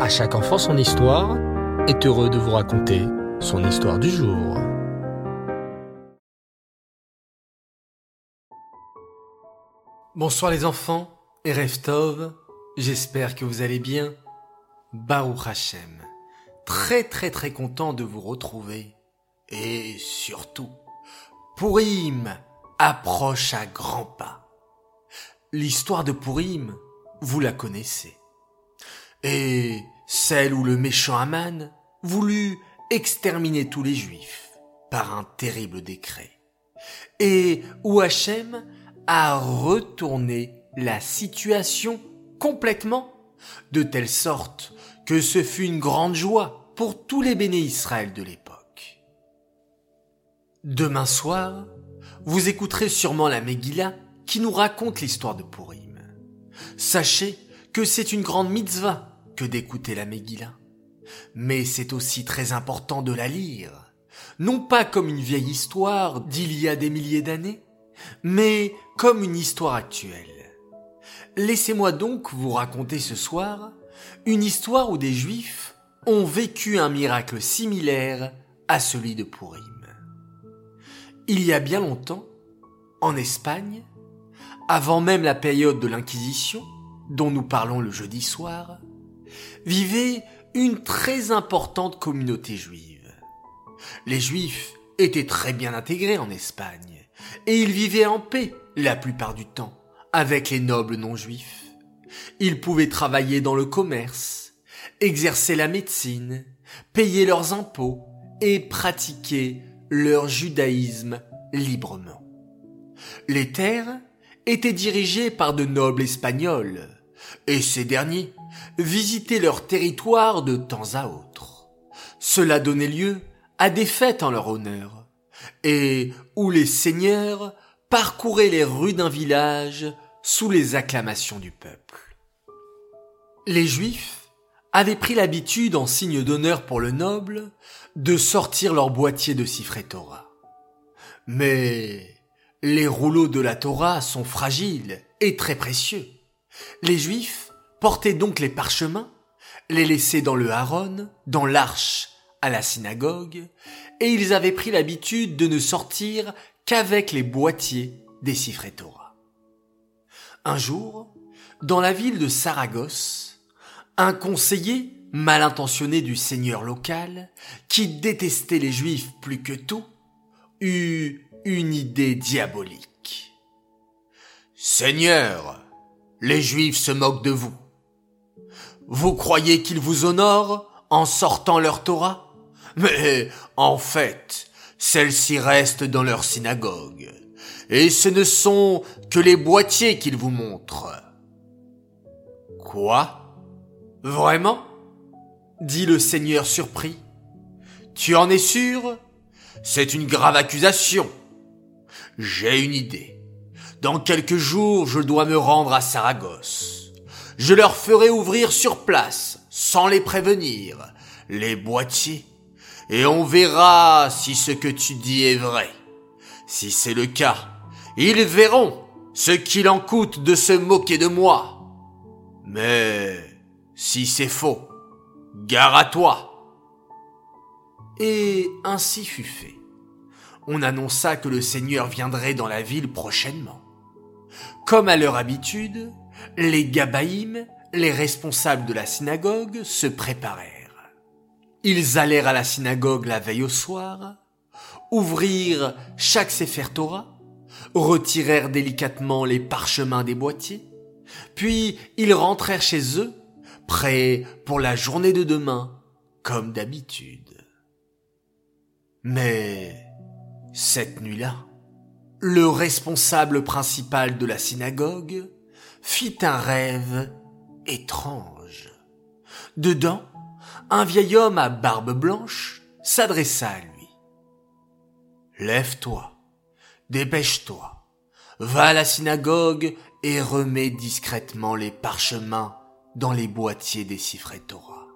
À chaque enfant son histoire est heureux de vous raconter son histoire du jour. Bonsoir les enfants et Reftov, j'espère que vous allez bien. Baruch Hashem, très très très content de vous retrouver. Et surtout, Pourim approche à grands pas. L'histoire de Pourim, vous la connaissez. Et celle où le méchant Aman voulut exterminer tous les juifs par un terrible décret. Et où Hachem a retourné la situation complètement, de telle sorte que ce fut une grande joie pour tous les béné Israël de l'époque. Demain soir, vous écouterez sûrement la Megillah qui nous raconte l'histoire de Purim. Sachez que c'est une grande mitzvah que d'écouter la Megillah. Mais c'est aussi très important de la lire, non pas comme une vieille histoire d'il y a des milliers d'années, mais comme une histoire actuelle. Laissez-moi donc vous raconter ce soir une histoire où des juifs ont vécu un miracle similaire à celui de Purim. Il y a bien longtemps, en Espagne, avant même la période de l'Inquisition, dont nous parlons le jeudi soir, vivait une très importante communauté juive. Les juifs étaient très bien intégrés en Espagne, et ils vivaient en paix la plupart du temps avec les nobles non-juifs. Ils pouvaient travailler dans le commerce, exercer la médecine, payer leurs impôts et pratiquer leur judaïsme librement. Les terres étaient dirigées par de nobles espagnols, et ces derniers visiter leur territoire de temps à autre. Cela donnait lieu à des fêtes en leur honneur, et où les seigneurs parcouraient les rues d'un village sous les acclamations du peuple. Les Juifs avaient pris l'habitude, en signe d'honneur pour le noble, de sortir leur boîtier de siffret Torah. Mais les rouleaux de la Torah sont fragiles et très précieux. Les Juifs portaient donc les parchemins, les laissaient dans le haron, dans l'arche, à la synagogue, et ils avaient pris l'habitude de ne sortir qu'avec les boîtiers des Torah. Un jour, dans la ville de Saragosse, un conseiller mal intentionné du seigneur local, qui détestait les juifs plus que tout, eut une idée diabolique. Seigneur, les juifs se moquent de vous. Vous croyez qu'ils vous honorent en sortant leur Torah? Mais en fait, celle-ci reste dans leur synagogue. Et ce ne sont que les boîtiers qu'ils vous montrent. Quoi? Vraiment? dit le Seigneur surpris. Tu en es sûr? C'est une grave accusation. J'ai une idée. Dans quelques jours, je dois me rendre à Saragosse je leur ferai ouvrir sur place, sans les prévenir, les boîtiers, et on verra si ce que tu dis est vrai. Si c'est le cas, ils verront ce qu'il en coûte de se moquer de moi. Mais si c'est faux, gare à toi. Et ainsi fut fait. On annonça que le Seigneur viendrait dans la ville prochainement. Comme à leur habitude, les Gabaïm, les responsables de la synagogue, se préparèrent. Ils allèrent à la synagogue la veille au soir, ouvrirent chaque Sefer Torah, retirèrent délicatement les parchemins des boîtiers, puis ils rentrèrent chez eux, prêts pour la journée de demain, comme d'habitude. Mais cette nuit-là, le responsable principal de la synagogue fit un rêve étrange. Dedans, un vieil homme à barbe blanche s'adressa à lui. Lève-toi, dépêche-toi, va à la synagogue et remets discrètement les parchemins dans les boîtiers des Torah.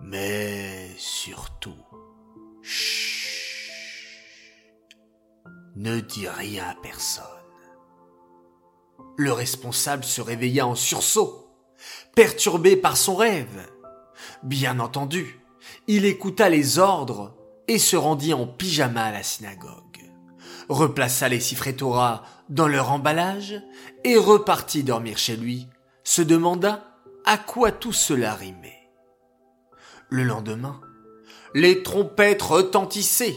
Mais surtout, chut, ne dis rien à personne le responsable se réveilla en sursaut, perturbé par son rêve. Bien entendu, il écouta les ordres et se rendit en pyjama à la synagogue, replaça les Torah dans leur emballage et repartit dormir chez lui, se demanda à quoi tout cela rimait. Le lendemain, les trompettes retentissaient.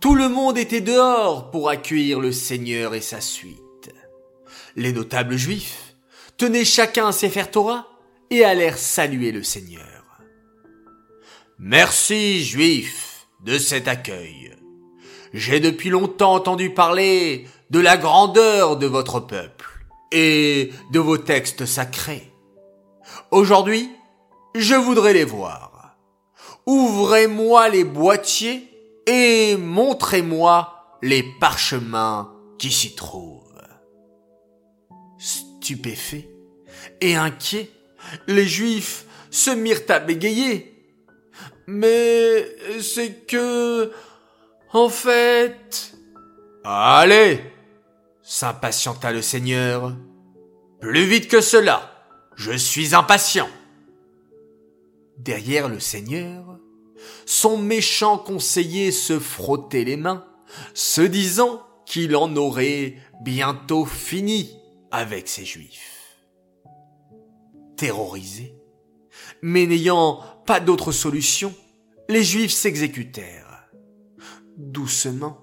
Tout le monde était dehors pour accueillir le Seigneur et sa suite. Les notables juifs tenaient chacun ses Sefer Torah et allèrent saluer le Seigneur. Merci, juifs, de cet accueil. J'ai depuis longtemps entendu parler de la grandeur de votre peuple et de vos textes sacrés. Aujourd'hui, je voudrais les voir. Ouvrez-moi les boîtiers et montrez-moi les parchemins qui s'y trouvent. Stupéfaits et inquiets, les Juifs se mirent à bégayer. Mais c'est que... En fait... Allez s'impatienta le Seigneur. Plus vite que cela, je suis impatient. Derrière le Seigneur, son méchant conseiller se frottait les mains, se disant qu'il en aurait bientôt fini avec ces Juifs. Terrorisés, mais n'ayant pas d'autre solution, les Juifs s'exécutèrent. Doucement,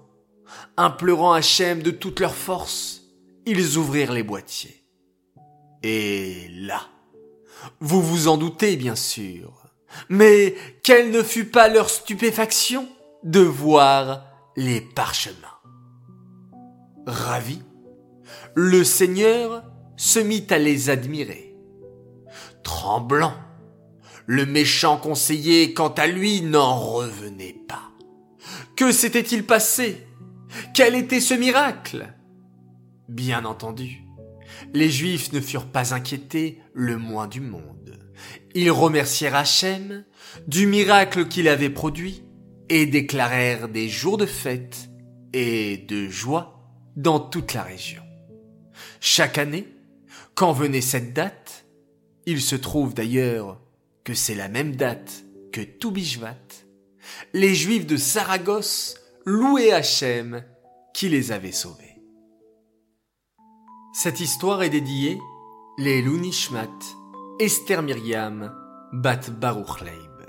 implorant Hachem de toute leur force, ils ouvrirent les boîtiers. Et là, vous vous en doutez bien sûr, mais quelle ne fut pas leur stupéfaction de voir les parchemins. Ravi, le Seigneur se mit à les admirer. Tremblant, le méchant conseiller, quant à lui, n'en revenait pas. Que s'était-il passé? Quel était ce miracle? Bien entendu, les Juifs ne furent pas inquiétés le moins du monde. Ils remercièrent Hachem du miracle qu'il avait produit et déclarèrent des jours de fête et de joie dans toute la région. Chaque année, quand venait cette date, il se trouve d'ailleurs que c'est la même date que Toubishvat, les Juifs de Saragosse louaient Hachem qui les avait sauvés. Cette histoire est dédiée les Lunishmat, Esther Myriam, Bat Baruch Leib.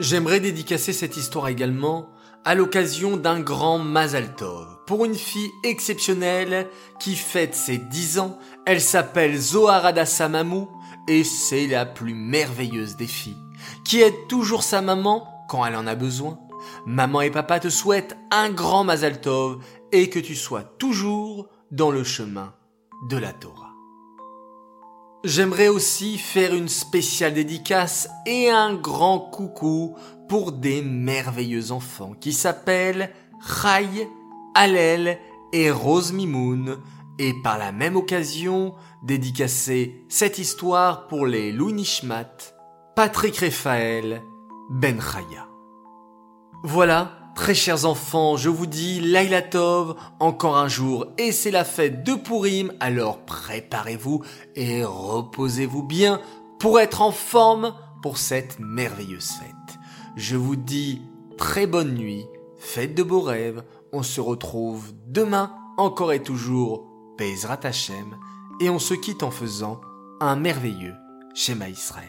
J'aimerais dédicacer cette histoire également à l'occasion d'un grand Mazal Tov pour une fille exceptionnelle qui fête ses dix ans. Elle s'appelle Zoharada Samamou et c'est la plus merveilleuse des filles qui aide toujours sa maman quand elle en a besoin Maman et papa te souhaitent un grand Mazal Tov et que tu sois toujours dans le chemin de la Torah. J'aimerais aussi faire une spéciale dédicace et un grand coucou pour des merveilleux enfants qui s'appellent Chai, Alel et Rose Mimoun et par la même occasion dédicacer cette histoire pour les Nishmat, Patrick Raphaël, Ben Chaya. Voilà, très chers enfants, je vous dis Laila Tov, encore un jour, et c'est la fête de Pourim, alors préparez-vous et reposez-vous bien pour être en forme pour cette merveilleuse fête. Je vous dis très bonne nuit, faites de beaux rêves, on se retrouve demain, encore et toujours, Bezrat Hashem, et on se quitte en faisant un merveilleux schéma Israël.